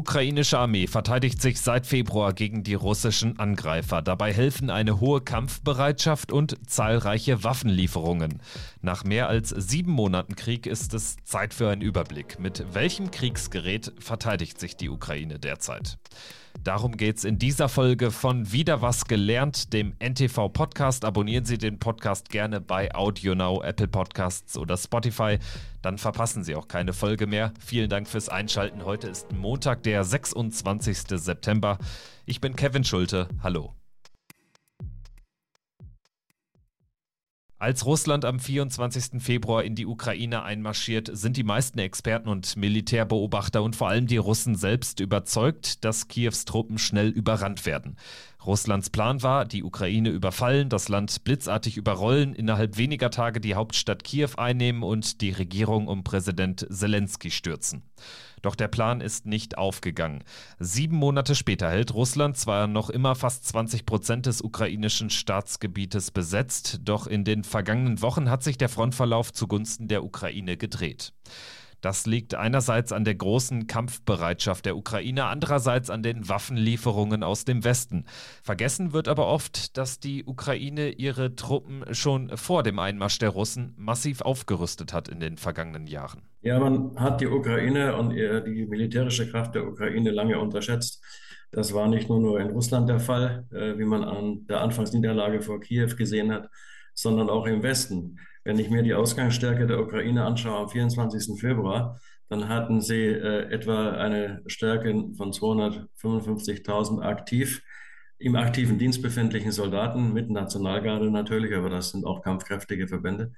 ukrainische Armee verteidigt sich seit Februar gegen die russischen Angreifer. Dabei helfen eine hohe Kampfbereitschaft und zahlreiche Waffenlieferungen. Nach mehr als sieben Monaten Krieg ist es Zeit für einen Überblick. Mit welchem Kriegsgerät verteidigt sich die Ukraine derzeit? Darum geht es in dieser Folge von Wieder was gelernt, dem NTV Podcast. Abonnieren Sie den Podcast gerne bei AudioNow, Apple Podcasts oder Spotify. Dann verpassen Sie auch keine Folge mehr. Vielen Dank fürs Einschalten. Heute ist Montag, der 26. September. Ich bin Kevin Schulte. Hallo. Als Russland am 24. Februar in die Ukraine einmarschiert, sind die meisten Experten und Militärbeobachter und vor allem die Russen selbst überzeugt, dass Kiews Truppen schnell überrannt werden. Russlands Plan war, die Ukraine überfallen, das Land blitzartig überrollen, innerhalb weniger Tage die Hauptstadt Kiew einnehmen und die Regierung um Präsident Zelensky stürzen. Doch der Plan ist nicht aufgegangen. Sieben Monate später hält Russland zwar noch immer fast 20 Prozent des ukrainischen Staatsgebietes besetzt, doch in den vergangenen Wochen hat sich der Frontverlauf zugunsten der Ukraine gedreht. Das liegt einerseits an der großen Kampfbereitschaft der Ukraine, andererseits an den Waffenlieferungen aus dem Westen. Vergessen wird aber oft, dass die Ukraine ihre Truppen schon vor dem Einmarsch der Russen massiv aufgerüstet hat in den vergangenen Jahren. Ja, man hat die Ukraine und die militärische Kraft der Ukraine lange unterschätzt. Das war nicht nur, nur in Russland der Fall, äh, wie man an der Anfangsniederlage vor Kiew gesehen hat, sondern auch im Westen. Wenn ich mir die Ausgangsstärke der Ukraine anschaue am 24. Februar, dann hatten sie äh, etwa eine Stärke von 255.000 aktiv im aktiven Dienst befindlichen Soldaten mit Nationalgarde natürlich, aber das sind auch kampfkräftige Verbände.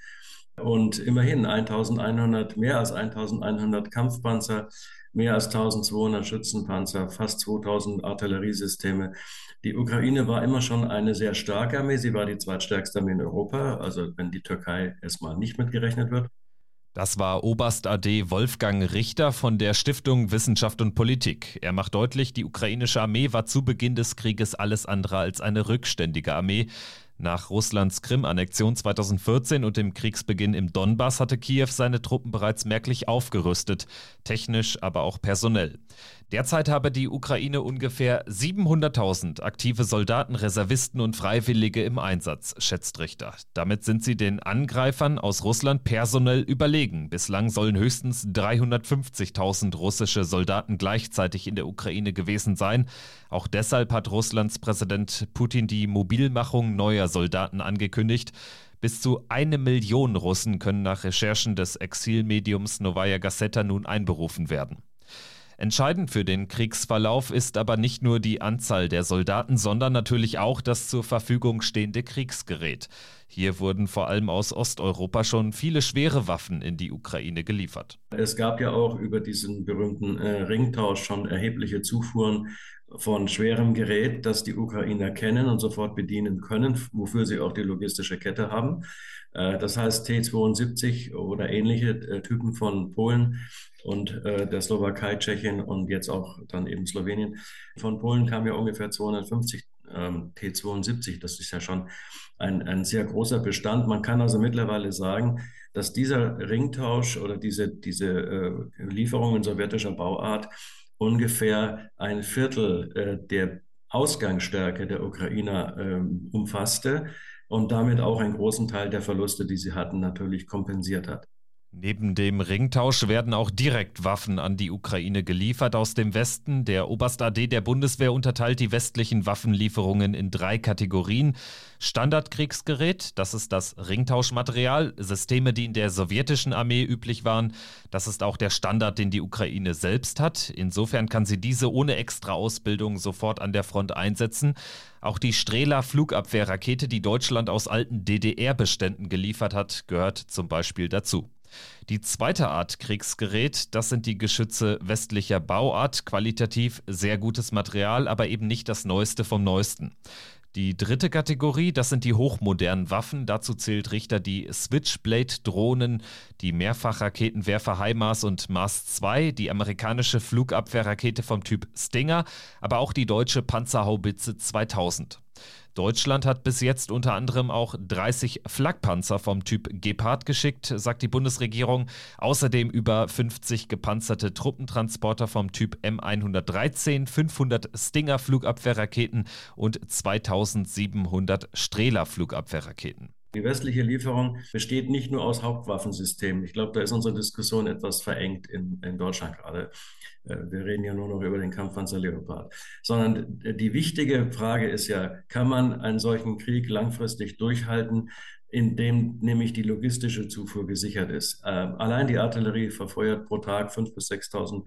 Und immerhin 1100, mehr als 1100 Kampfpanzer, mehr als 1200 Schützenpanzer, fast 2000 Artilleriesysteme. Die Ukraine war immer schon eine sehr starke Armee. Sie war die zweitstärkste Armee in Europa, also wenn die Türkei erstmal nicht mitgerechnet wird. Das war Oberst AD Wolfgang Richter von der Stiftung Wissenschaft und Politik. Er macht deutlich, die ukrainische Armee war zu Beginn des Krieges alles andere als eine rückständige Armee. Nach Russlands Krim-Annexion 2014 und dem Kriegsbeginn im Donbass hatte Kiew seine Truppen bereits merklich aufgerüstet, technisch, aber auch personell. Derzeit habe die Ukraine ungefähr 700.000 aktive Soldaten, Reservisten und Freiwillige im Einsatz, schätzt Richter. Damit sind sie den Angreifern aus Russland personell überlegen. Bislang sollen höchstens 350.000 russische Soldaten gleichzeitig in der Ukraine gewesen sein. Auch deshalb hat Russlands Präsident Putin die Mobilmachung neuer Soldaten angekündigt. Bis zu eine Million Russen können nach Recherchen des Exilmediums Novaya Gazeta nun einberufen werden. Entscheidend für den Kriegsverlauf ist aber nicht nur die Anzahl der Soldaten, sondern natürlich auch das zur Verfügung stehende Kriegsgerät. Hier wurden vor allem aus Osteuropa schon viele schwere Waffen in die Ukraine geliefert. Es gab ja auch über diesen berühmten äh, Ringtausch schon erhebliche Zufuhren von schwerem Gerät, das die Ukrainer kennen und sofort bedienen können, wofür sie auch die logistische Kette haben. Äh, das heißt T-72 oder ähnliche äh, Typen von Polen und äh, der Slowakei, Tschechien und jetzt auch dann eben Slowenien. Von Polen kamen ja ungefähr 250 ähm, T72. Das ist ja schon ein, ein sehr großer Bestand. Man kann also mittlerweile sagen, dass dieser Ringtausch oder diese, diese Lieferungen sowjetischer Bauart ungefähr ein Viertel äh, der Ausgangsstärke der Ukrainer äh, umfasste und damit auch einen großen Teil der Verluste, die sie hatten, natürlich kompensiert hat. Neben dem Ringtausch werden auch direkt Waffen an die Ukraine geliefert aus dem Westen. Der Oberst AD der Bundeswehr unterteilt die westlichen Waffenlieferungen in drei Kategorien. Standardkriegsgerät, das ist das Ringtauschmaterial, Systeme, die in der sowjetischen Armee üblich waren. Das ist auch der Standard, den die Ukraine selbst hat. Insofern kann sie diese ohne extra Ausbildung sofort an der Front einsetzen. Auch die Strela Flugabwehrrakete, die Deutschland aus alten DDR-Beständen geliefert hat, gehört zum Beispiel dazu. Die zweite Art Kriegsgerät, das sind die Geschütze westlicher Bauart, qualitativ sehr gutes Material, aber eben nicht das Neueste vom Neuesten. Die dritte Kategorie, das sind die hochmodernen Waffen. Dazu zählt Richter die Switchblade-Drohnen, die Mehrfachraketenwerfer HIMARS und Mars 2, die amerikanische Flugabwehrrakete vom Typ Stinger, aber auch die deutsche Panzerhaubitze 2000. Deutschland hat bis jetzt unter anderem auch 30 Flakpanzer vom Typ Gepard geschickt, sagt die Bundesregierung. Außerdem über 50 gepanzerte Truppentransporter vom Typ M113, 500 Stinger-Flugabwehrraketen und 2700 Strehler-Flugabwehrraketen. Die westliche Lieferung besteht nicht nur aus Hauptwaffensystemen. Ich glaube, da ist unsere Diskussion etwas verengt in, in Deutschland gerade. Äh, wir reden ja nur noch über den Kampfpanzer Leopard. Sondern die wichtige Frage ist ja, kann man einen solchen Krieg langfristig durchhalten, indem nämlich die logistische Zufuhr gesichert ist? Äh, allein die Artillerie verfeuert pro Tag 5.000 bis 6.000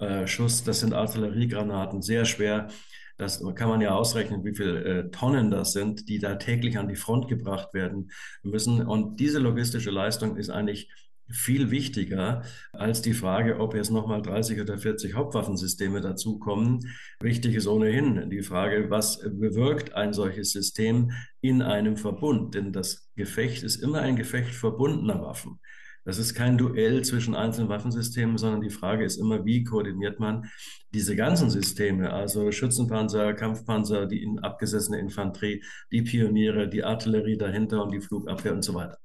äh, Schuss. Das sind Artilleriegranaten, sehr schwer. Das kann man ja ausrechnen, wie viele äh, Tonnen das sind, die da täglich an die Front gebracht werden müssen. Und diese logistische Leistung ist eigentlich viel wichtiger als die Frage, ob jetzt nochmal 30 oder 40 Hauptwaffensysteme dazukommen. Wichtig ist ohnehin die Frage, was bewirkt ein solches System in einem Verbund? Denn das Gefecht ist immer ein Gefecht verbundener Waffen. Das ist kein Duell zwischen einzelnen Waffensystemen, sondern die Frage ist immer, wie koordiniert man diese ganzen Systeme, also Schützenpanzer, Kampfpanzer, die abgesessene Infanterie, die Pioniere, die Artillerie dahinter und die Flugabwehr und so weiter.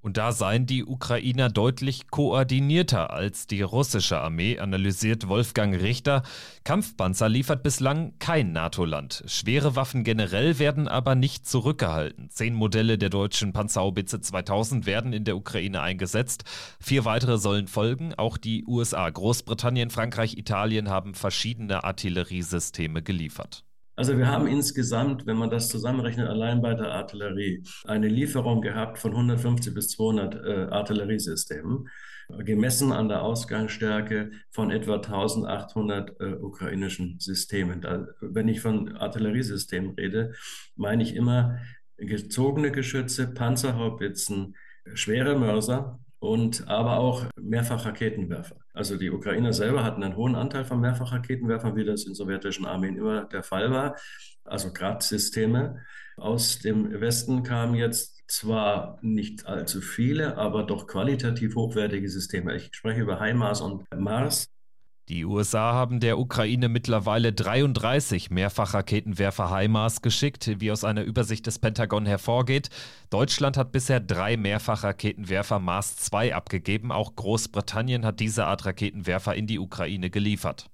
Und da seien die Ukrainer deutlich koordinierter als die russische Armee, analysiert Wolfgang Richter. Kampfpanzer liefert bislang kein NATO-Land. Schwere Waffen generell werden aber nicht zurückgehalten. Zehn Modelle der deutschen Panzerhaubitze 2000 werden in der Ukraine eingesetzt. Vier weitere sollen folgen. Auch die USA, Großbritannien, Frankreich, Italien haben verschiedene Artilleriesysteme geliefert. Also wir haben insgesamt, wenn man das zusammenrechnet, allein bei der Artillerie eine Lieferung gehabt von 150 bis 200 äh, Artilleriesystemen, gemessen an der Ausgangsstärke von etwa 1800 äh, ukrainischen Systemen. Da, wenn ich von Artilleriesystemen rede, meine ich immer gezogene Geschütze, Panzerhaubitzen, schwere Mörser, und aber auch Mehrfachraketenwerfer. Also die Ukrainer selber hatten einen hohen Anteil von Mehrfachraketenwerfern, wie das in sowjetischen Armeen immer der Fall war. Also Grad-Systeme. Aus dem Westen kamen jetzt zwar nicht allzu viele, aber doch qualitativ hochwertige Systeme. Ich spreche über HIMARS und Mars. Die USA haben der Ukraine mittlerweile 33 Mehrfachraketenwerfer HIMARS geschickt, wie aus einer Übersicht des Pentagon hervorgeht. Deutschland hat bisher drei Mehrfachraketenwerfer Mars 2 abgegeben. Auch Großbritannien hat diese Art Raketenwerfer in die Ukraine geliefert.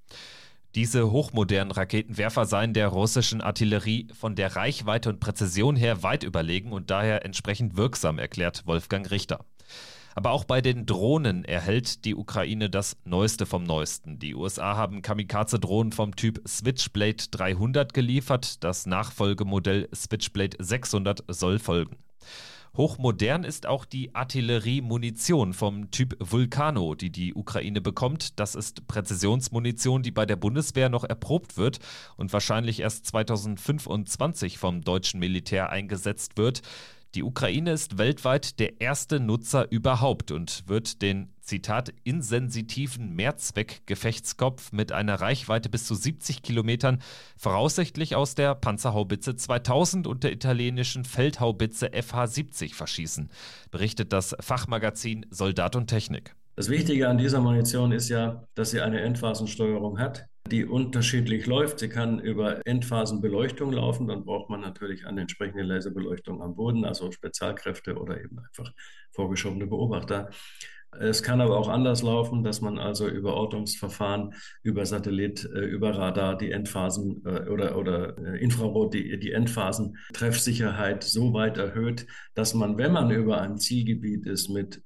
Diese hochmodernen Raketenwerfer seien der russischen Artillerie von der Reichweite und Präzision her weit überlegen und daher entsprechend wirksam, erklärt Wolfgang Richter. Aber auch bei den Drohnen erhält die Ukraine das Neueste vom Neuesten. Die USA haben Kamikaze-Drohnen vom Typ Switchblade 300 geliefert. Das Nachfolgemodell Switchblade 600 soll folgen. Hochmodern ist auch die Artilleriemunition vom Typ Vulcano, die die Ukraine bekommt. Das ist Präzisionsmunition, die bei der Bundeswehr noch erprobt wird und wahrscheinlich erst 2025 vom deutschen Militär eingesetzt wird. Die Ukraine ist weltweit der erste Nutzer überhaupt und wird den, Zitat, insensitiven Mehrzweck-Gefechtskopf mit einer Reichweite bis zu 70 Kilometern voraussichtlich aus der Panzerhaubitze 2000 und der italienischen Feldhaubitze FH-70 verschießen, berichtet das Fachmagazin Soldat und Technik. Das Wichtige an dieser Munition ist ja, dass sie eine Endphasensteuerung hat die unterschiedlich läuft. Sie kann über Endphasenbeleuchtung laufen, dann braucht man natürlich eine entsprechende Laserbeleuchtung am Boden, also Spezialkräfte oder eben einfach vorgeschobene Beobachter. Es kann aber auch anders laufen, dass man also über Ortungsverfahren, über Satellit, äh, über Radar die Endphasen äh, oder, oder äh, Infrarot die, die Endphasentreffsicherheit so weit erhöht, dass man, wenn man über einem Zielgebiet ist mit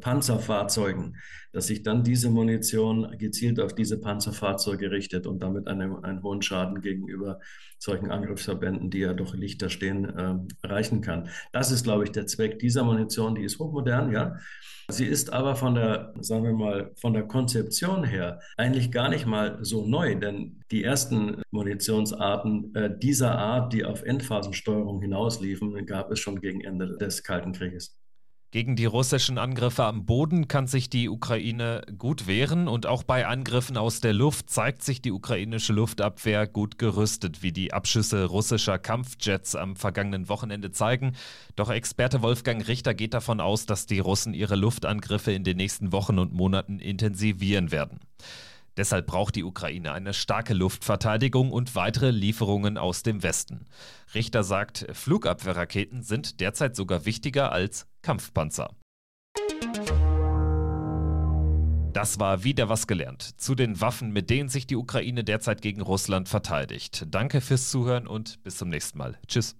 Panzerfahrzeugen, dass sich dann diese Munition gezielt auf diese Panzerfahrzeuge richtet und damit einen, einen hohen Schaden gegenüber solchen Angriffsverbänden, die ja doch lichter stehen, äh, erreichen kann. Das ist, glaube ich, der Zweck dieser Munition. Die ist hochmodern, ja. Sie ist aber von der, sagen wir mal, von der Konzeption her eigentlich gar nicht mal so neu, denn die ersten Munitionsarten äh, dieser Art, die auf Endphasensteuerung hinausliefen, gab es schon gegen Ende des Kalten Krieges. Gegen die russischen Angriffe am Boden kann sich die Ukraine gut wehren und auch bei Angriffen aus der Luft zeigt sich die ukrainische Luftabwehr gut gerüstet, wie die Abschüsse russischer Kampfjets am vergangenen Wochenende zeigen. Doch Experte Wolfgang Richter geht davon aus, dass die Russen ihre Luftangriffe in den nächsten Wochen und Monaten intensivieren werden. Deshalb braucht die Ukraine eine starke Luftverteidigung und weitere Lieferungen aus dem Westen. Richter sagt, Flugabwehrraketen sind derzeit sogar wichtiger als Kampfpanzer. Das war wieder was gelernt zu den Waffen, mit denen sich die Ukraine derzeit gegen Russland verteidigt. Danke fürs Zuhören und bis zum nächsten Mal. Tschüss.